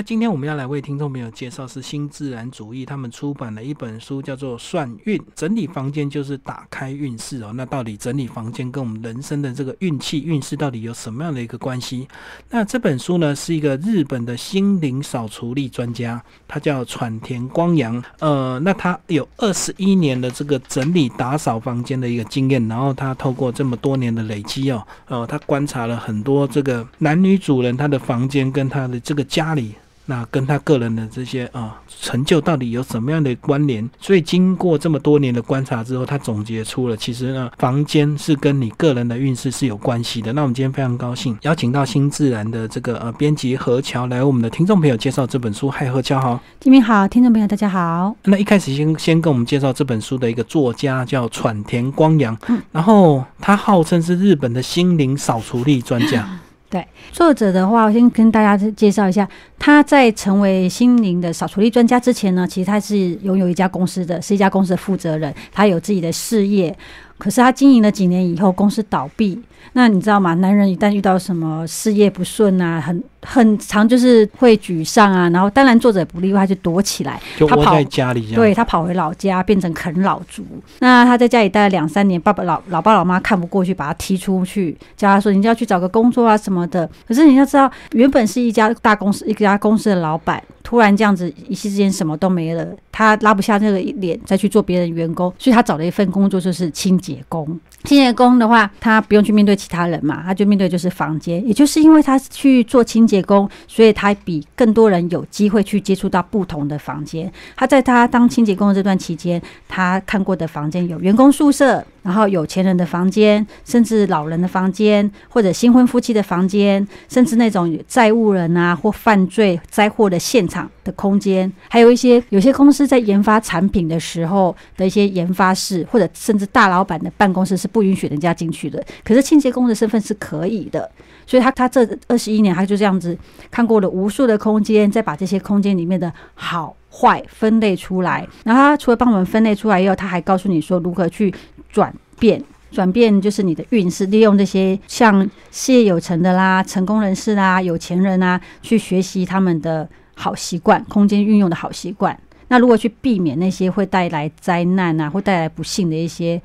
那今天我们要来为听众朋友介绍是新自然主义他们出版的一本书，叫做《算运》，整理房间就是打开运势哦。那到底整理房间跟我们人生的这个运气运势到底有什么样的一个关系？那这本书呢是一个日本的心灵扫除力专家，他叫喘田光阳。呃，那他有二十一年的这个整理打扫房间的一个经验，然后他透过这么多年的累积哦，呃，他观察了很多这个男女主人他的房间跟他的这个家里。那跟他个人的这些啊成就到底有什么样的关联？所以经过这么多年的观察之后，他总结出了，其实呢，房间是跟你个人的运势是有关系的。那我们今天非常高兴邀请到新自然的这个呃编辑何桥来我们的听众朋友介绍这本书。嗨，何桥好，金明好，听众朋友大家好。那一开始先先跟我们介绍这本书的一个作家叫喘田光阳，嗯，然后他号称是日本的心灵扫除力专家。对作者的话，我先跟大家介绍一下，他在成为心灵的扫除力专家之前呢，其实他是拥有一家公司的，是一家公司的负责人，他有自己的事业。可是他经营了几年以后，公司倒闭。那你知道吗？男人一旦遇到什么事业不顺啊，很很长就是会沮丧啊。然后当然作者也不例外，就躲起来，他跑在家里，对他跑回老家，变成啃老族。那他在家里待了两三年，爸爸老老爸老妈看不过去，把他踢出去，叫他说：“你就要去找个工作啊什么的。”可是你要知道，原本是一家大公司，一家公司的老板，突然这样子一夕之间什么都没了，他拉不下那个脸再去做别人员工，所以他找了一份工作，就是清洁工。清洁工的话，他不用去面对其他人嘛，他就面对就是房间。也就是因为他去做清洁工，所以他比更多人有机会去接触到不同的房间。他在他当清洁工的这段期间，他看过的房间有员工宿舍。然后有钱人的房间，甚至老人的房间，或者新婚夫妻的房间，甚至那种债务人啊或犯罪灾祸的现场的空间，还有一些有些公司在研发产品的时候的一些研发室，或者甚至大老板的办公室是不允许人家进去的。可是清洁工的身份是可以的，所以他他这二十一年他就这样子看过了无数的空间，再把这些空间里面的好坏分类出来。然后他除了帮我们分类出来以后，他还告诉你说如何去。转变，转变就是你的运势，利用这些像事业有成的啦、成功人士啦、有钱人啊，去学习他们的好习惯，空间运用的好习惯。那如果去避免那些会带来灾难啊，会带来不幸的一些。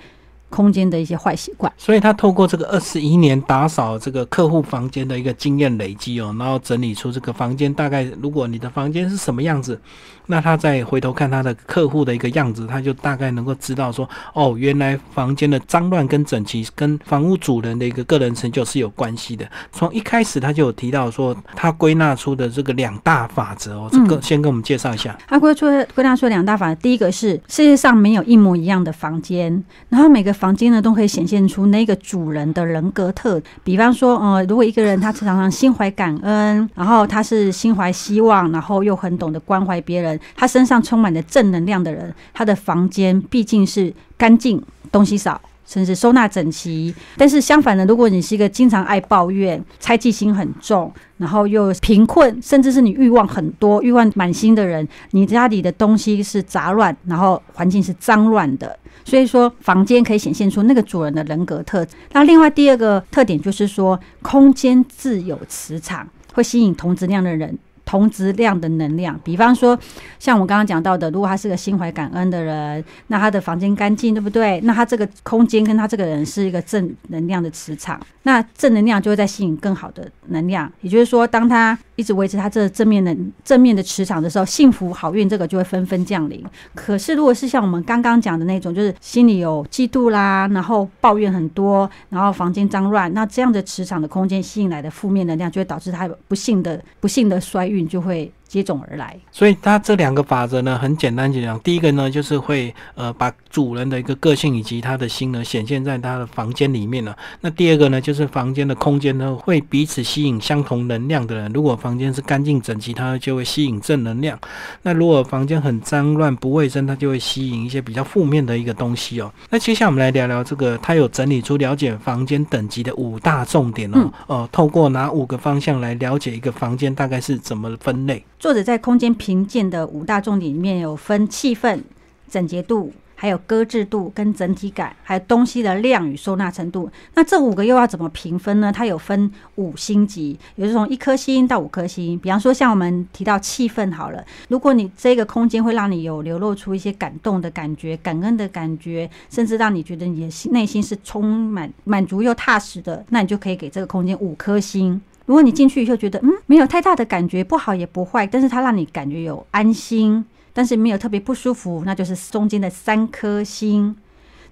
空间的一些坏习惯，所以他透过这个二十一年打扫这个客户房间的一个经验累积哦，然后整理出这个房间大概，如果你的房间是什么样子，那他再回头看他的客户的一个样子，他就大概能够知道说，哦，原来房间的脏乱跟整齐跟房屋主人的一个个人成就是有关系的。从一开始他就有提到说，他归纳出的这个两大法则哦，这个先跟我们介绍一下。他归出归纳出两大法则，第一个是世界上没有一模一样的房间，然后每个房房间呢都可以显现出那个主人的人格特，比方说，呃，如果一个人他常常心怀感恩，然后他是心怀希望，然后又很懂得关怀别人，他身上充满着正能量的人，他的房间毕竟是干净，东西少。甚至收纳整齐，但是相反的，如果你是一个经常爱抱怨、猜忌心很重，然后又贫困，甚至是你欲望很多、欲望满心的人，你家里的东西是杂乱，然后环境是脏乱的。所以说，房间可以显现出那个主人的人格特质。那另外第二个特点就是说，空间自有磁场，会吸引同质量的人。同质量的能量，比方说，像我刚刚讲到的，如果他是个心怀感恩的人，那他的房间干净，对不对？那他这个空间跟他这个人是一个正能量的磁场，那正能量就会在吸引更好的能量。也就是说，当他一直维持他这正面的正面的磁场的时候，幸福好运这个就会纷纷降临。可是，如果是像我们刚刚讲的那种，就是心里有嫉妒啦，然后抱怨很多，然后房间脏乱，那这样的磁场的空间吸引来的负面能量，就会导致他不幸的不幸的衰运。你就会。接踵而来，所以它这两个法则呢，很简单讲，第一个呢，就是会呃把主人的一个个性以及他的心呢显现在他的房间里面了。那第二个呢，就是房间的空间呢会彼此吸引相同能量的人。如果房间是干净整齐，它就会吸引正能量；那如果房间很脏乱不卫生，它就会吸引一些比较负面的一个东西哦。那接下来我们来聊聊这个，他有整理出了解房间等级的五大重点哦。呃，透过哪五个方向来了解一个房间大概是怎么分类？作者在空间评鉴的五大重点里面有分气氛、整洁度。还有搁置度跟整体感，还有东西的量与收纳程度。那这五个又要怎么评分呢？它有分五星级，也就是从一颗星到五颗星。比方说，像我们提到气氛好了，如果你这个空间会让你有流露出一些感动的感觉、感恩的感觉，甚至让你觉得你的心内心是充满满足又踏实的，那你就可以给这个空间五颗星。如果你进去以后觉得嗯没有太大的感觉，不好也不坏，但是它让你感觉有安心，但是没有特别不舒服，那就是中间的三颗星。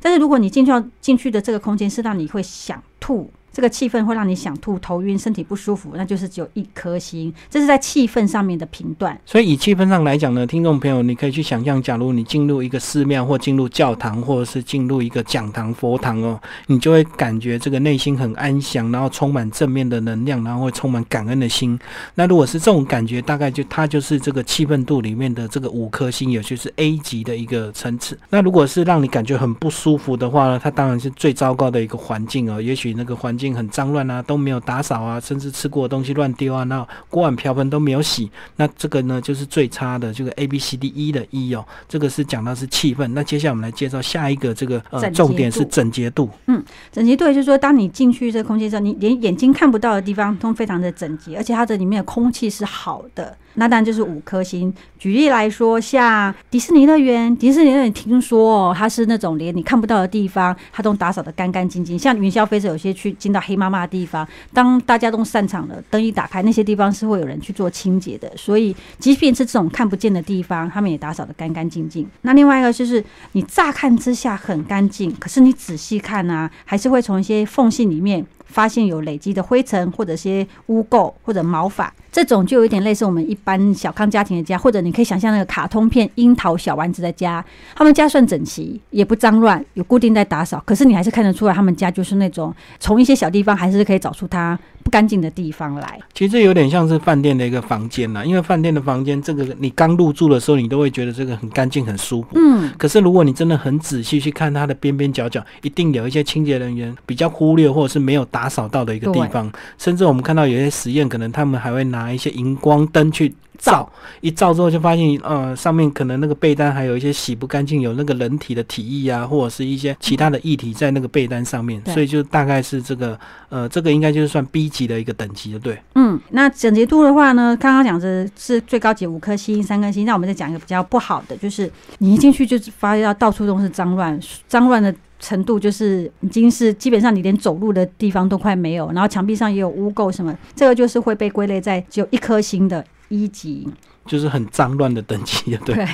但是如果你进去进去的这个空间是让你会想吐。这个气氛会让你想吐、头晕、身体不舒服，那就是只有一颗星。这是在气氛上面的评断。所以以气氛上来讲呢，听众朋友，你可以去想象，假如你进入一个寺庙，或进入教堂，或者是进入一个讲堂、佛堂哦，你就会感觉这个内心很安详，然后充满正面的能量，然后会充满感恩的心。那如果是这种感觉，大概就它就是这个气氛度里面的这个五颗星，也就是 A 级的一个层次。那如果是让你感觉很不舒服的话呢，它当然是最糟糕的一个环境哦。也许那个环境。很脏乱啊，都没有打扫啊，甚至吃过的东西乱丢啊，那锅碗瓢盆都没有洗，那这个呢就是最差的这个 A B C D E 的 E 哦，这个是讲到是气氛。那接下来我们来介绍下一个这个呃重点是整洁度。嗯，整洁度就是说，当你进去这个空间之后，你连眼睛看不到的地方都非常的整洁，而且它的里面的空气是好的。那当然就是五颗星。举例来说，像迪士尼乐园，迪士尼乐园听说哦，它是那种连你看不到的地方，它都打扫的干干净净。像云霄飞车，有些去进到黑妈妈的地方，当大家都散场了，灯一打开，那些地方是会有人去做清洁的。所以，即便是这种看不见的地方，他们也打扫的干干净净。那另外一个就是，你乍看之下很干净，可是你仔细看啊，还是会从一些缝隙里面。发现有累积的灰尘，或者些污垢，或者毛发，这种就有点类似我们一般小康家庭的家，或者你可以想象那个卡通片樱桃小丸子的家，他们家算整齐，也不脏乱，有固定在打扫，可是你还是看得出来，他们家就是那种从一些小地方还是可以找出它。不干净的地方来，其实这有点像是饭店的一个房间啦。因为饭店的房间，这个你刚入住的时候，你都会觉得这个很干净、很舒服。嗯。可是如果你真的很仔细去看它的边边角角，一定有一些清洁人员比较忽略或者是没有打扫到的一个地方。甚至我们看到有些实验，可能他们还会拿一些荧光灯去。照一照之后，就发现呃，上面可能那个被单还有一些洗不干净，有那个人体的体液啊，或者是一些其他的液体在那个被单上面，所以就大概是这个呃，这个应该就是算 B 级的一个等级的，对。嗯，那整洁度的话呢，刚刚讲的是最高级五颗星、三颗星，那我们再讲一个比较不好的，就是你一进去就发现到到处都是脏乱，脏乱的程度就是已经是基本上你连走路的地方都快没有，然后墙壁上也有污垢什么，这个就是会被归类在只有一颗星的。一级就是很脏乱的等级，对。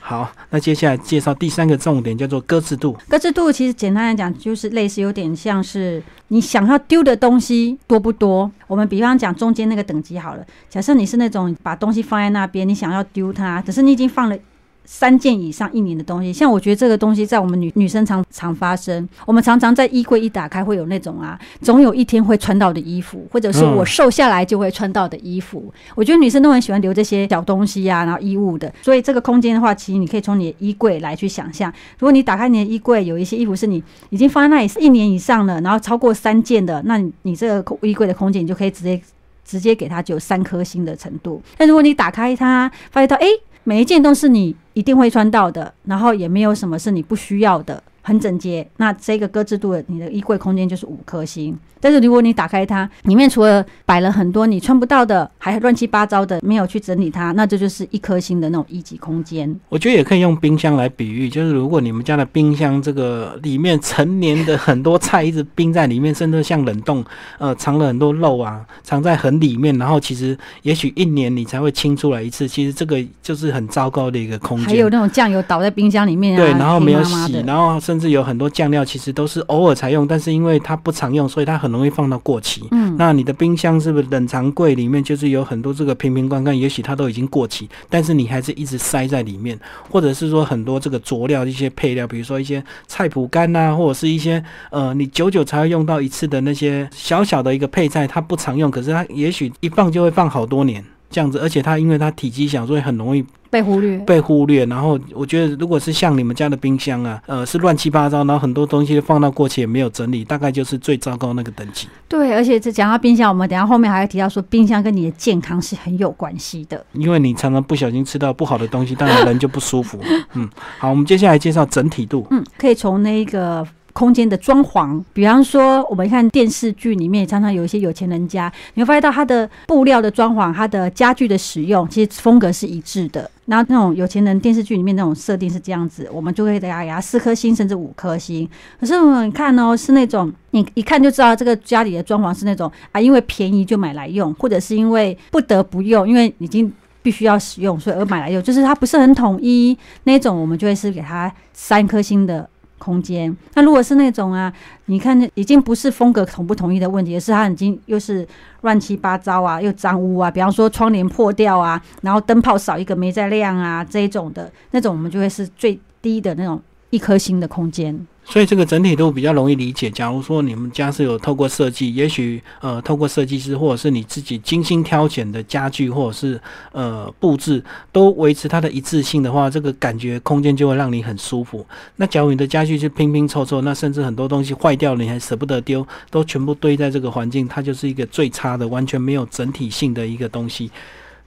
好，那接下来介绍第三个重点，叫做搁置度。搁置度其实简单来讲，就是类似有点像是你想要丢的东西多不多。我们比方讲中间那个等级好了，假设你是那种把东西放在那边，你想要丢它，可是你已经放了。三件以上一年的东西，像我觉得这个东西在我们女女生常常发生。我们常常在衣柜一打开，会有那种啊，总有一天会穿到的衣服，或者是我瘦下来就会穿到的衣服。我觉得女生都很喜欢留这些小东西呀，然后衣物的。所以这个空间的话，其实你可以从你的衣柜来去想象。如果你打开你的衣柜，有一些衣服是你已经放在那里一年以上了，然后超过三件的，那你这个衣柜的空间，你就可以直接直接给它就有三颗星的程度。但如果你打开它，发现到哎。每一件都是你一定会穿到的，然后也没有什么是你不需要的。很整洁，那这个搁置度的你的衣柜空间就是五颗星。但是如果你打开它，里面除了摆了很多你穿不到的，还乱七八糟的，没有去整理它，那这就是一颗星的那种一级空间。我觉得也可以用冰箱来比喻，就是如果你们家的冰箱这个里面成年的很多菜一直冰在里面，甚至像冷冻，呃，藏了很多肉啊，藏在很里面，然后其实也许一年你才会清出来一次，其实这个就是很糟糕的一个空间。还有那种酱油倒在冰箱里面，对，然后没有洗，然后甚甚至有很多酱料其实都是偶尔才用，但是因为它不常用，所以它很容易放到过期。嗯，那你的冰箱是不是冷藏柜里面就是有很多这个瓶瓶罐罐？也许它都已经过期，但是你还是一直塞在里面，或者是说很多这个佐料一些配料，比如说一些菜脯干呐，或者是一些呃你久久才会用到一次的那些小小的一个配菜，它不常用，可是它也许一放就会放好多年。这样子，而且它因为它体积小，所以很容易被忽略。被忽略。然后我觉得，如果是像你们家的冰箱啊，呃，是乱七八糟，然后很多东西放到过期也没有整理，大概就是最糟糕那个等级。对，而且这讲到冰箱，我们等下后面还会提到说，冰箱跟你的健康是很有关系的。因为你常常不小心吃到不好的东西，当然人就不舒服。嗯，好，我们接下来介绍整体度。嗯，可以从那个空间的装潢，比方说我们看电视剧里面，常常有一些有钱人家，你会发现到它的布料的装潢、它的家具的使用，其实风格是一致的。然后那种有钱人电视剧里面那种设定是这样子，我们就会给它给它四颗星甚至五颗星。可是我们看哦，是那种你一看就知道这个家里的装潢是那种啊，因为便宜就买来用，或者是因为不得不用，因为已经必须要使用，所以而买来用，就是它不是很统一那种，我们就会是给它三颗星的空间。那如果是那种啊，你看已经不是风格统不统一的问题，而是它已经又是乱七八糟啊，又脏污啊，比方说窗帘破掉啊，然后灯泡少一个没在亮啊这一种的那种，我们就会是最低的那种一颗星的空间。所以这个整体度比较容易理解。假如说你们家是有透过设计，也许呃透过设计师或者是你自己精心挑选的家具或者是呃布置，都维持它的一致性的话，这个感觉空间就会让你很舒服。那假如你的家具是拼拼凑凑，那甚至很多东西坏掉了你还舍不得丢，都全部堆在这个环境，它就是一个最差的，完全没有整体性的一个东西。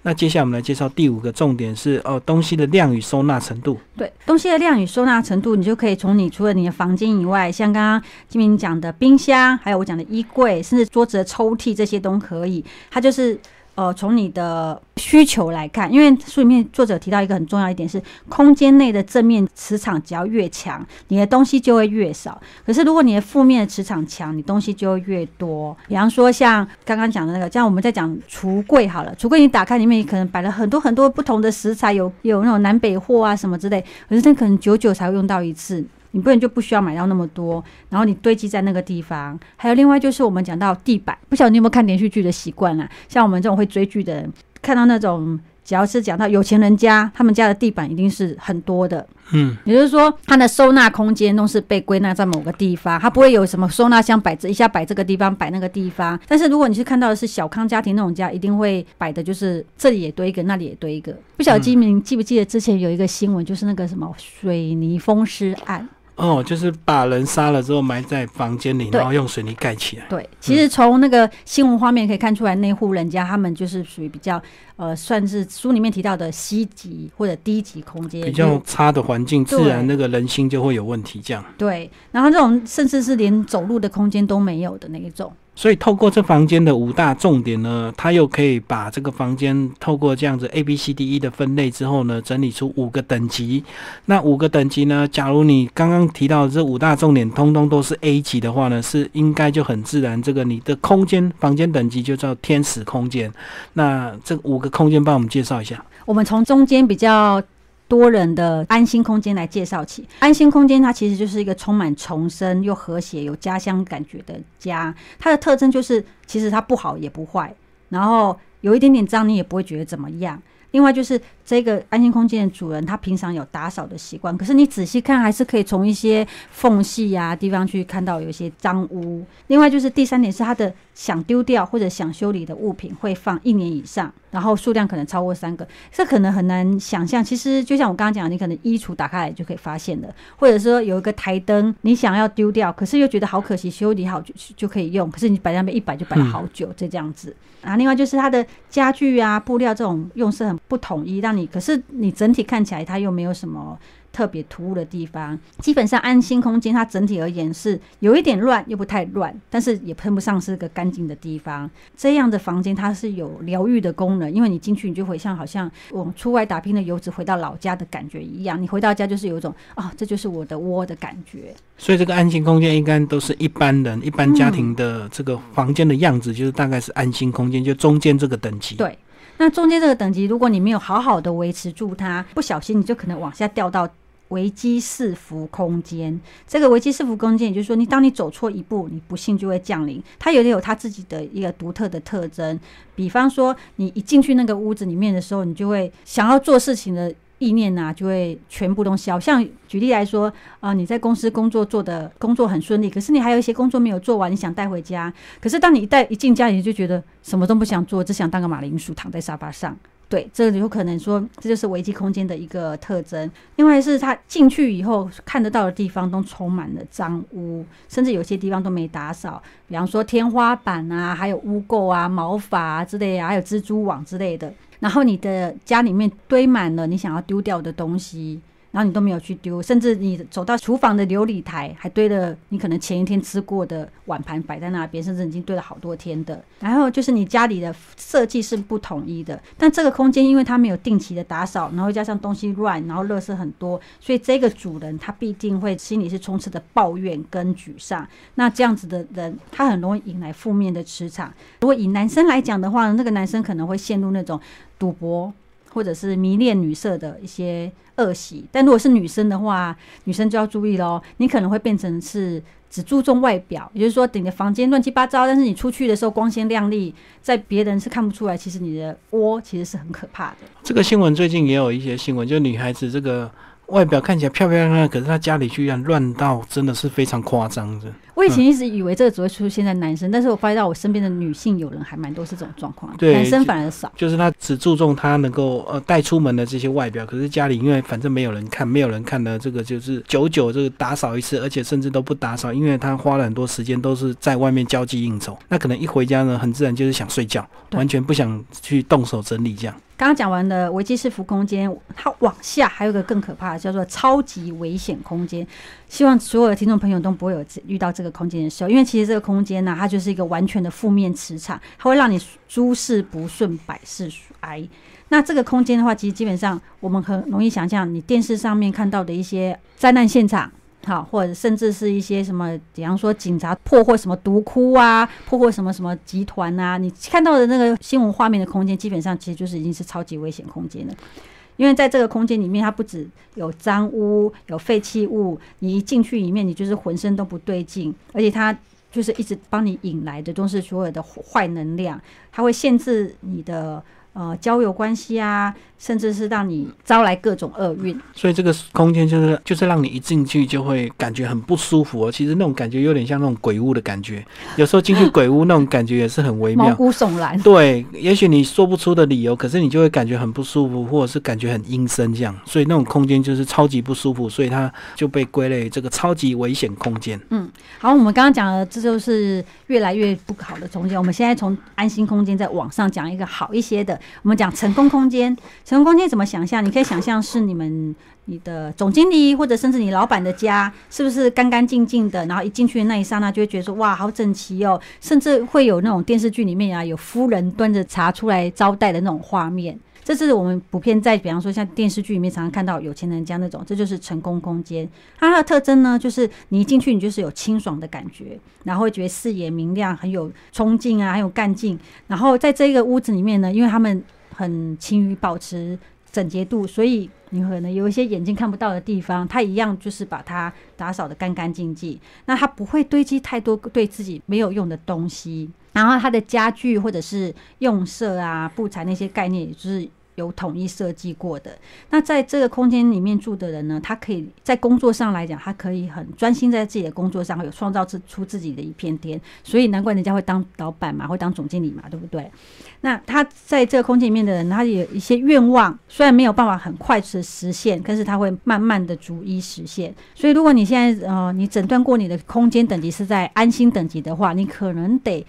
那接下来我们来介绍第五个重点是哦，东西的量与收纳程度。对东西的量与收纳程度，你就可以从你除了你的房间以外，像刚刚金明讲的冰箱，还有我讲的衣柜，甚至桌子的抽屉，这些都可以。它就是呃，从你的需求来看，因为书里面作者提到一个很重要一点是，空间内的正面磁场只要越强，你的东西就会越少。可是如果你的负面的磁场强，你东西就会越多。比方说像刚刚讲的那个，像我们在讲橱柜好了，橱柜你打开里面可能摆了很多很多不同的食材，有有那种南北货啊什么之类，可是那可能久久才会用到一次。你不然就不需要买到那么多，然后你堆积在那个地方。还有另外就是我们讲到地板，不晓得你有没有看连续剧的习惯啊？像我们这种会追剧的人，看到那种只要是讲到有钱人家，他们家的地板一定是很多的。嗯，也就是说，它的收纳空间都是被归纳在某个地方，它不会有什么收纳箱摆这一下摆这个地方摆那个地方。但是如果你是看到的是小康家庭那种家，一定会摆的就是这里也堆一个，那里也堆一个。不晓得金明记不记得之前有一个新闻，就是那个什么水泥风湿案。哦，就是把人杀了之后埋在房间里，然后用水泥盖起来。对，其实从那个新闻画面可以看出来，那户人家他们就是属于比较呃，算是书里面提到的 C 级或者低级空间，比较差的环境，自然那个人心就会有问题。这样，对。然后这种甚至是连走路的空间都没有的那一种。所以透过这房间的五大重点呢，它又可以把这个房间透过这样子 A B C D E 的分类之后呢，整理出五个等级。那五个等级呢，假如你刚刚提到这五大重点通通都是 A 级的话呢，是应该就很自然，这个你的空间房间等级就叫天使空间。那这五个空间帮我们介绍一下。我们从中间比较多人的安心空间来介绍起。安心空间它其实就是一个充满重生又和谐、有家乡感觉的家。它的特征就是，其实它不好也不坏，然后有一点点脏你也不会觉得怎么样。另外就是这个安心空间的主人，他平常有打扫的习惯，可是你仔细看，还是可以从一些缝隙呀、地方去看到有一些脏污。另外就是第三点是他的想丢掉或者想修理的物品会放一年以上，然后数量可能超过三个，这可能很难想象。其实就像我刚刚讲，你可能衣橱打开来就可以发现的，或者说有一个台灯，你想要丢掉，可是又觉得好可惜，修理好就就可以用，可是你摆在那边一摆就摆了好久，这这样子。啊，另外就是它的家具啊、布料这种用色很不统一，让你可是你整体看起来它又没有什么特别突兀的地方。基本上安心空间它整体而言是有一点乱又不太乱，但是也喷不上是个干净的地方。这样的房间它是有疗愈的功能，因为你进去你就会像好像我们出外打拼的游子回到老家的感觉一样，你回到家就是有一种啊、这就是我的窝的感觉。所以这个安心空间应该都是一般人、一般家庭的这个房间的样子，就是大概是安心空间，就中间这个等级。对，那中间这个等级，如果你没有好好的维持住它，不小心你就可能往下掉到危机四伏空间。这个危机四伏空间，也就是说，你当你走错一步，你不幸就会降临。它有点有它自己的一个独特的特征。比方说，你一进去那个屋子里面的时候，你就会想要做事情的意念呐、就会全部都消。像举例来说，啊，你在公司工作做的工作很顺利，可是你还有一些工作没有做完，你想带回家，可是当你一带一进家里，你就觉得什么都不想做，只想当个马铃薯躺在沙发上。对，这有可能说这就是危机空间的一个特征。另外是他进去以后看得到的地方都充满了脏污，甚至有些地方都没打扫，比方说天花板啊，还有污垢啊、毛发啊之类啊，还有蜘蛛网之类的。然后你的家里面堆满了你想要丢掉的东西，然后你都没有去丢，甚至你走到厨房的琉璃台，还堆了你可能前一天吃过的碗盘摆在那边，甚至已经堆了好多天的。然后就是你家里的设计是不统一的，但这个空间因为它没有定期的打扫，然后加上东西乱，然后垃圾很多，所以这个主人他必定会心里是充斥着抱怨跟沮丧。那这样子的人，他很容易引来负面的磁场。如果以男生来讲的话，那个男生可能会陷入那种赌博或者是迷恋女色的一些恶习。但如果是女生的话，女生就要注意喽，你可能会变成是只注重外表，也就是说，你的房间乱七八糟，但是你出去的时候光鲜亮丽，在别人是看不出来，其实你的窝其实是很可怕的。这个新闻最近也有一些新闻，就女孩子这个外表看起来漂漂亮亮，可是他家里居然乱到真的是非常夸张的。我以前一直以为这个只会出现在男生，但是我发现到我身边的女性友人还蛮多是这种状况，对男生反而少。就是他只注重他能够呃带出门的这些外表，可是家里因为反正没有人看，没有人看的这个就是久久这个打扫一次，而且甚至都不打扫，因为他花了很多时间都是在外面交际应酬，那可能一回家呢，很自然就是想睡觉，完全不想去动手整理这样。刚刚讲完的危机式服空间，它往下还有一个更可怕的，叫做超级危险空间。希望所有的听众朋友都不会有遇到这个空间的时候，因为其实这个空间呢、它就是一个完全的负面磁场，它会让你诸事不顺，百事哀。那这个空间的话，其实基本上我们很容易想象，你电视上面看到的一些灾难现场。好，或者甚至是一些什么，比方说警察破获什么毒窟啊，破获什么什么集团啊，你看到的那个新闻画面的空间，基本上其实就是已经是超级危险空间了。因为在这个空间里面，它不止有脏污、有废弃物，你一进去里面，你就是浑身都不对劲，而且它就是一直帮你引来的都是所有的坏能量，它会限制你的呃交友关系啊，甚至是让你招来各种厄运。所以这个空间就是就是让你一进去就会感觉很不舒服哦。其实那种感觉有点像那种鬼屋的感觉，有时候进去鬼屋那种感觉也是很微妙毛妙。骨悚然。对，也许你说不出的理由，可是你就会感觉很不舒服，或者是感觉很阴森这样。所以那种空间就是超级不舒服，所以它就被归类这个超级危险空间。嗯好，我们刚刚讲的这就是越来越不好的空间。我们现在从安心空间再往上讲一个好一些的，我们讲成功空间。成功空间怎么想象？你可以想象是你们你的总经理或者甚至你老板的家，是不是干干净净的？然后一进去的那一刹那，就会觉得说哇，好整齐哦，甚至会有那种电视剧里面啊，有夫人端着茶出来招待的那种画面。这是我们普遍在，比方说像电视剧里面常常看到有钱人家那种，这就是成功空间。它的特征呢，就是你一进去，你就是有清爽的感觉，然后会觉得视野明亮，很有冲劲啊，很有干劲。然后在这个屋子里面呢，因为他们很勤于保持整洁度，所以你可能有一些眼睛看不到的地方，它一样就是把它打扫得干干净净。那它不会堆积太多对自己没有用的东西，然后它的家具或者是用色啊、布材那些概念，也就是。有统一设计过的。那在这个空间里面住的人呢，他可以在工作上来讲，他可以很专心在自己的工作上，有创造出出自己的一片天。所以难怪人家会当老板嘛，会当总经理嘛，对不对？那他在这个空间里面的人，他有一些愿望，虽然没有办法很快的实现，但是他会慢慢的逐一实现。所以如果你现在呃，你诊断过你的空间等级是在安心等级的话，你可能得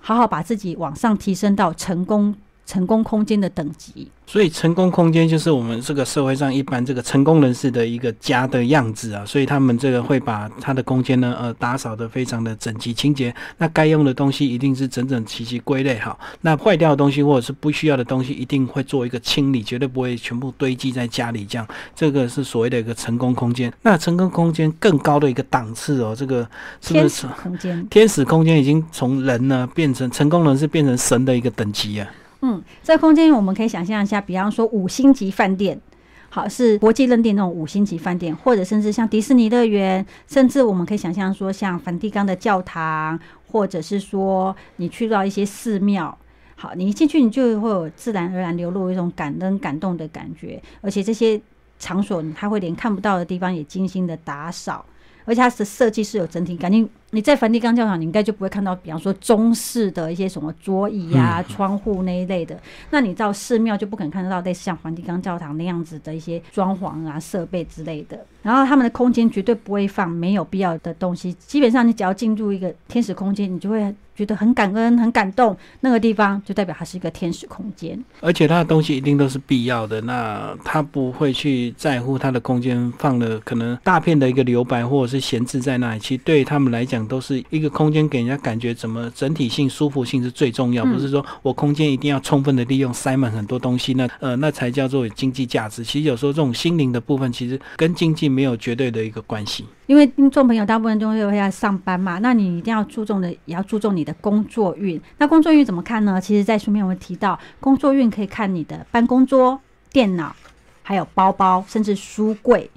好好把自己往上提升到成功成功空间的等级。所以成功空间就是我们这个社会上一般这个成功人士的一个家的样子啊，所以他们这个会把他的空间呢，呃，打扫得非常的整齐清洁。那该用的东西一定是整整齐齐归类好，那坏掉的东西或者是不需要的东西一定会做一个清理，绝对不会全部堆积在家里这样。这个是所谓的一个成功空间。那成功空间更高的一个档次哦，这个是不是天使空间，天使空间已经从人呢变成成功人士变成神的一个等级啊？嗯，在空间我们可以想象一下，比方说五星级饭店，好是国际认定那种五星级饭店，或者甚至像迪士尼乐园，甚至我们可以想象说像梵蒂冈的教堂，或者是说你去到一些寺庙。好，你一进去，你就会有自然而然流露一种感恩、感动的感觉，而且这些场所，它会连看不到的地方也精心的打扫，而且它的设计是有整体感。你你在梵蒂冈教堂，你应该就不会看到，比方说中式的一些什么桌椅啊、窗户那一类的。那你到寺庙就不可能看得到类似像梵蒂冈教堂那样子的一些装潢啊、设备之类的。然后他们的空间绝对不会放没有必要的东西。基本上，你只要进入一个天使空间，你就会觉得很感恩、很感动。那个地方就代表它是一个天使空间，而且它的东西一定都是必要的。那他不会去在乎它的空间放了可能大片的一个留白或者是闲置在那里。其实对他们来讲，都是一个空间给人家感觉怎么整体性、舒服性是最重要。不是说我空间一定要充分的利用，塞满很多东西，那呃那才叫做经济价值。其实有时候这种心灵的部分，其实跟经济没有绝对的一个关系。因为听众朋友大部分都会要上班嘛，那你一定要注重的，也要注重你的工作运。那工作运怎么看呢？其实，在书面我们提到，工作运可以看你的办公桌、电脑，还有包包，甚至书柜。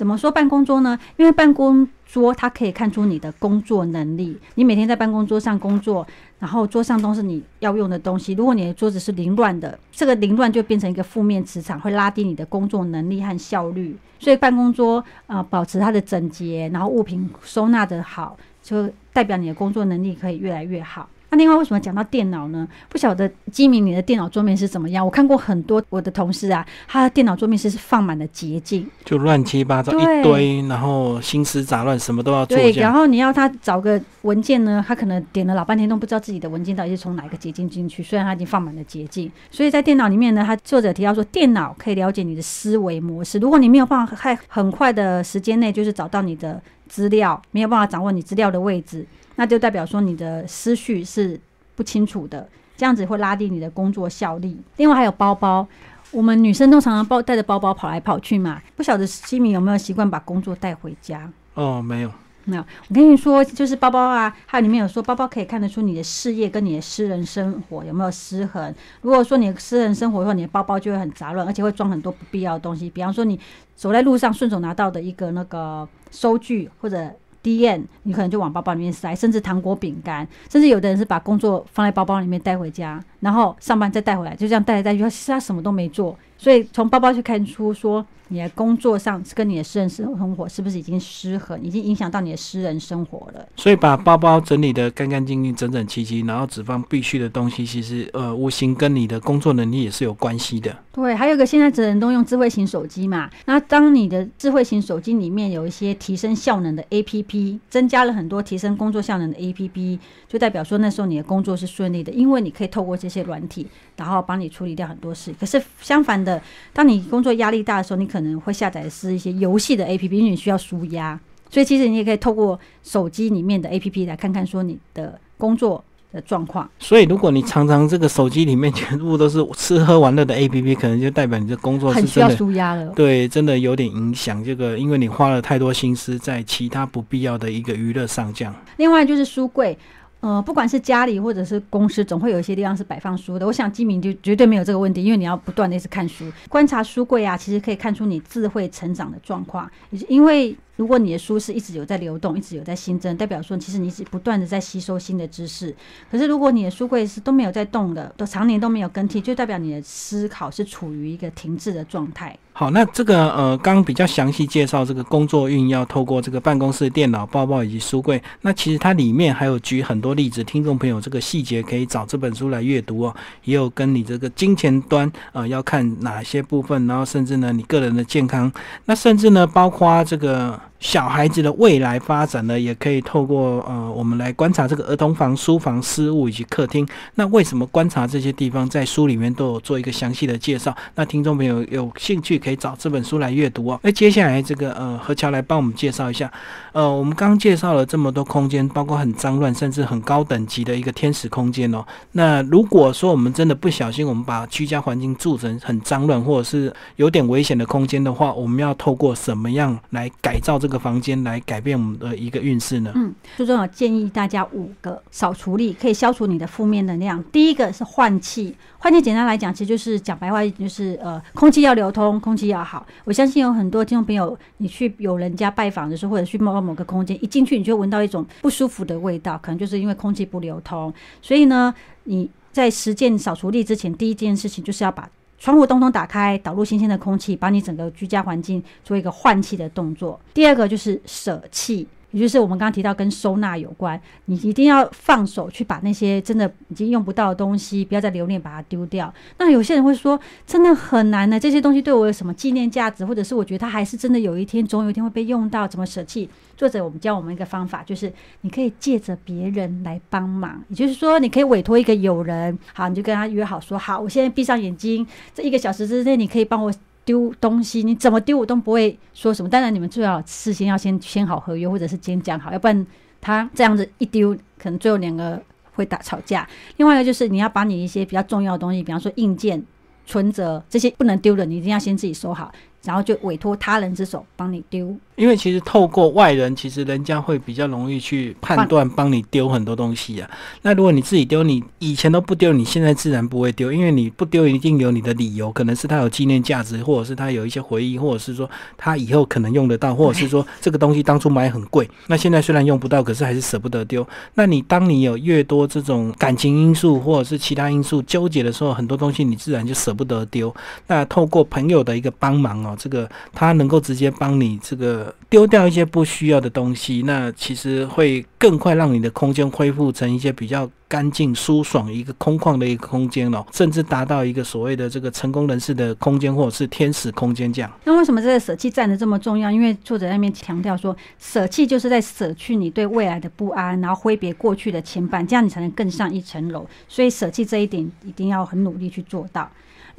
怎么说办公桌呢？因为办公桌它可以看出你的工作能力。你每天在办公桌上工作，然后桌上都是你要用的东西。如果你的桌子是凌乱的，这个凌乱就变成一个负面磁场，会拉低你的工作能力和效率。所以办公桌啊，保持它的整洁，然后物品收纳的好，就代表你的工作能力可以越来越好。那另外为什么讲到电脑呢？不晓得基明你的电脑桌面是怎么样？我看过很多我的同事啊，他的电脑桌面是放满了捷径，就乱七八糟一堆，然后心思杂乱，什么都要做。对，然后你要他找个文件呢，他可能点了老半天都不知道自己的文件到底是从哪个捷径进去。虽然他已经放满了捷径，所以在电脑里面呢，他作者提到说，电脑可以了解你的思维模式。如果你没有办法在很快的时间内就是找到你的资料，没有办法掌握你资料的位置。那就代表说你的思绪是不清楚的，这样子会拉低你的工作效率。另外还有包包，我们女生都常常包带着包包跑来跑去嘛，不晓得西米有没有习惯把工作带回家？哦，没有，没有。我跟你说，就是包包啊，还有里面有说包包可以看得出你的事业跟你的私人生活有没有失衡。如果说你的私人生活的话，你的包包就会很杂乱，而且会装很多不必要的东西。比方说，你走在路上顺手拿到的一个那个收据或者。D N，你可能就往包包里面塞，甚至糖果、饼干，甚至有的人是把工作放在包包里面带回家，然后上班再带回来，就这样带来带去，其实他什么都没做。所以从包包去看出说。你的工作上跟你的私人生活是不是已经失衡，已经影响到你的私人生活了？所以把包包整理的干干净净、整整齐齐，然后只放必须的东西，其实呃，无形跟你的工作能力也是有关系的。对，还有一个现在人人都用智慧型手机嘛，那当你的智慧型手机里面有一些提升效能的 A P P，增加了很多提升工作效能的 A P P，就代表说那时候你的工作是顺利的，因为你可以透过这些软体，然后帮你处理掉很多事。可是相反的，当你工作压力大的时候，你可能会下载的是一些游戏的 A P P，因为你需要舒压，所以其实你也可以透过手机里面的 A P P 来看看说你的工作的状况。所以如果你常常这个手机里面 全部都是吃喝玩乐的 A P P，可能就代表你的工作很需要舒压了。对，真的有点影响这个，因为你花了太多心思在其他不必要的一个娱乐上，这样。另外就是书柜。呃，不管是家里或者是公司，总会有一些地方是摆放书的。我想基民就绝对没有这个问题，因为你要不断的是看书，观察书柜啊，其实可以看出你智慧成长的状况，因为。如果你的书是一直有在流动，一直有在新增，代表说其实你是不断的在吸收新的知识。可是如果你的书柜是都没有在动的，都常年都没有更替，就代表你的思考是处于一个停滞的状态。好，那这个呃，刚比较详细介绍这个工作运要透过这个办公室电脑、包包以及书柜。那其实它里面还有举很多例子，听众朋友这个细节可以找这本书来阅读哦。也有跟你这个金钱端呃要看哪些部分，然后甚至呢你个人的健康，那甚至呢包括这个。小孩子的未来发展呢，也可以透过呃，我们来观察这个儿童房、书房、私物以及客厅。那为什么观察这些地方，在书里面都有做一个详细的介绍？那听众朋友有兴趣可以找这本书来阅读哦。那接下来这个呃，何乔来帮我们介绍一下。呃，我们刚介绍了这么多空间，包括很脏乱，甚至很高等级的一个天使空间哦。那如果说我们真的不小心，我们把居家环境住成很脏乱，或者是有点危险的空间的话，我们要透过什么样来改造这？个房间来改变我们的一个运势呢？嗯，最重要建议大家五个扫除力可以消除你的负面能量。第一个是换气，换气简单来讲，其实就是讲白话，就是呃，空气要流通，空气要好。我相信有很多听众朋友，你去有人家拜访的时候，或者去某某某个空间，一进去你就闻到一种不舒服的味道，可能就是因为空气不流通。所以呢，你在实践扫除力之前，第一件事情就是要把窗户通通打开，导入新鲜的空气，把你整个居家环境做一个换气的动作。第二个就是舍弃。也就是我们刚刚提到跟收纳有关，你一定要放手去把那些真的已经用不到的东西，不要再留恋，把它丢掉。那有些人会说，真的很难呢，这些东西对我有什么纪念价值，或者是我觉得它还是真的有一天，总有一天会被用到，怎么舍弃？作者我们教我们一个方法，就是你可以借着别人来帮忙，也就是说，你可以委托一个友人，好，你就跟他约好说，好，我现在闭上眼睛，这一个小时之内，你可以帮我。丢东西，你怎么丢我都不会说什么。当然，你们最好事先要先签好合约，或者是先讲好，要不然他这样子一丢，可能最后两个会打吵架。另外一个就是你要把你一些比较重要的东西，比方说硬件、存折这些不能丢的，你一定要先自己收好，然后就委托他人之手帮你丢。因为其实透过外人，其实人家会比较容易去判断，帮你丢很多东西啊。那如果你自己丢，你以前都不丢，你现在自然不会丢，因为你不丢一定有你的理由，可能是它有纪念价值，或者是它有一些回忆，或者是说它以后可能用得到，或者是说这个东西当初买很贵，那现在虽然用不到，可是还是舍不得丢。那你当你有越多这种感情因素或者是其他因素纠结的时候，很多东西你自然就舍不得丢。那透过朋友的一个帮忙哦，这个他能够直接帮你这个。丢掉一些不需要的东西，那其实会更快让你的空间恢复成一些比较干净、舒爽、一个空旷的一个空间哦，甚至达到一个所谓的这个成功人士的空间，或者是天使空间这样。那为什么这个舍弃占的这么重要？因为作者那边强调说，舍弃就是在舍去你对未来的不安，然后挥别过去的牵绊，这样你才能更上一层楼。所以舍弃这一点一定要很努力去做到。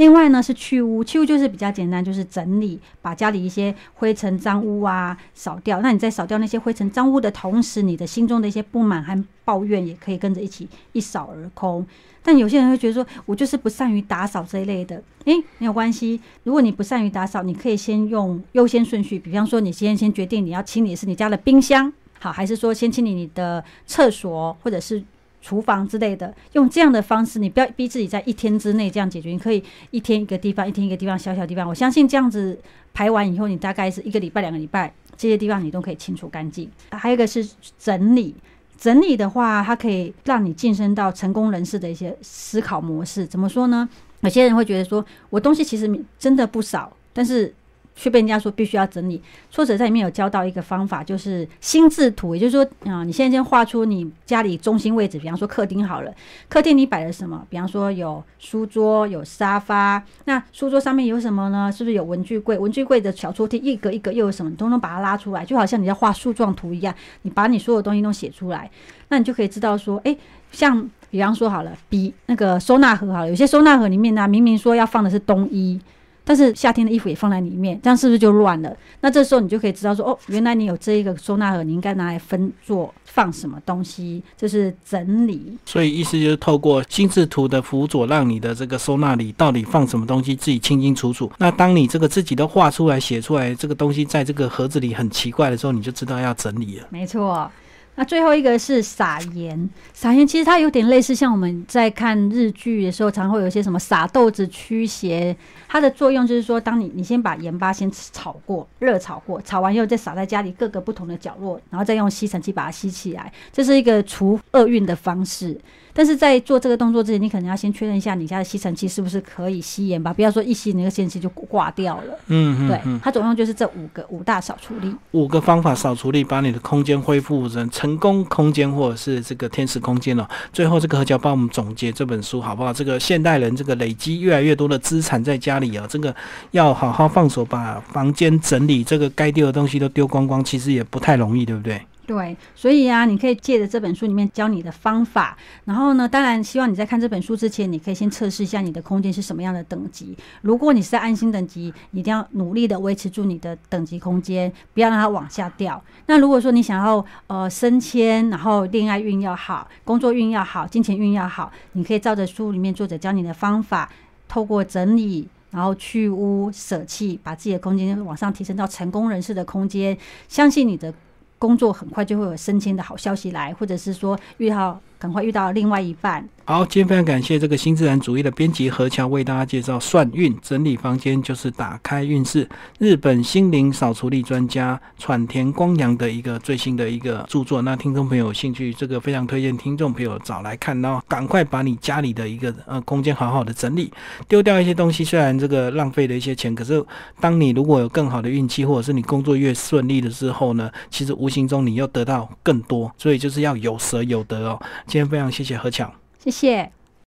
另外呢是去污，去污就是比较简单，就是整理，把家里一些灰尘脏污啊扫掉。那你在扫掉那些灰尘脏污的同时，你的心中的一些不满和抱怨也可以跟着一起一扫而空。但有些人会觉得说，我就是不善于打扫这一类的，诶，没有关系。如果你不善于打扫，你可以先用优先顺序，比方说你先先决定你要清理是你家的冰箱，好，还是说先清理你的厕所，或者是。厨房之类的，用这样的方式，你不要逼自己在一天之内这样解决。你可以一天一个地方，一天一个地方，小小地方。我相信这样子排完以后，你大概是一个礼拜、两个礼拜，这些地方你都可以清除干净。还有一个是整理，整理的话，它可以让你晋升到成功人士的一些思考模式。怎么说呢？有些人会觉得说，我东西其实真的不少，但是。却被人家说必须要整理。作者在里面有教到一个方法，就是心智图，也就是说啊，你现在先画出你家里中心位置，比方说客厅好了，客厅你摆了什么？比方说有书桌、有沙发，那书桌上面有什么呢？是不是有文具柜？文具柜的小抽屉一格一格又有什么？你通通把它拉出来，就好像你在画树状图一样，你把你所有东西都写出来，那你就可以知道说，哎，像比方说好了，比那个收纳盒好了，有些收纳盒里面呢，明明说要放的是冬衣。但是夏天的衣服也放在里面，这样是不是就乱了？那这时候你就可以知道说，哦，原来你有这一个收纳盒，你应该拿来分做放什么东西，就是整理。所以意思就是透过心智图的辅佐，让你的这个收纳里到底放什么东西自己清清楚楚。那当你这个自己都画出来、写出来，这个东西在这个盒子里很奇怪的时候，你就知道要整理了。没错。那最后一个是撒盐，撒盐其实它有点类似，像我们在看日剧的时候，常会有一些什么撒豆子驱邪。它的作用就是说，当你你先把盐巴先炒过，热炒过，炒完以后再撒在家里各个不同的角落，然后再用吸尘器把它吸起来，这是一个除厄运的方式。但是在做这个动作之前，你可能要先确认一下你家的吸尘器是不是可以吸盐吧，不要说一吸那个吸尘器就挂掉了。嗯，对，它总共就是这五个五大扫除力，五个方法扫除力，把你的空间恢复成成功空间或者是这个天使空间了。最后这个何教帮我们总结这本书好不好？这个现代人这个累积越来越多的资产在家里啊，这个要好好放手，把房间整理，这个该丢的东西都丢光光，其实也不太容易，对不对？对，所以啊，你可以借着这本书里面教你的方法，然后呢，当然希望你在看这本书之前，你可以先测试一下你的空间是什么样的等级。如果你是在安心等级，一定要努力的维持住你的等级空间，不要让它往下掉。那如果说你想要呃升迁，然后恋爱运要好，工作运要好，金钱运要好，你可以照着书里面作者教你的方法，透过整理，然后去污舍弃，把自己的空间往上提升到成功人士的空间，相信你的。工作很快就会有升迁的好消息来，或者是说遇到赶快遇到另外一半，好，今天非常感谢这个新自然主义的编辑何桥为大家介绍算运整理房间就是打开运势，日本心灵扫除力专家喘田光阳的一个最新的一个著作。那听众朋友有兴趣，这个非常推荐听众朋友找来看，然后赶快把你家里的一个呃空间好好的整理，丢掉一些东西。虽然这个浪费了一些钱，可是当你如果有更好的运气，或者是你工作越顺利的时候呢，其实无形中你又得到更多。所以就是要有舍有得哦。今天非常谢谢何强。谢谢。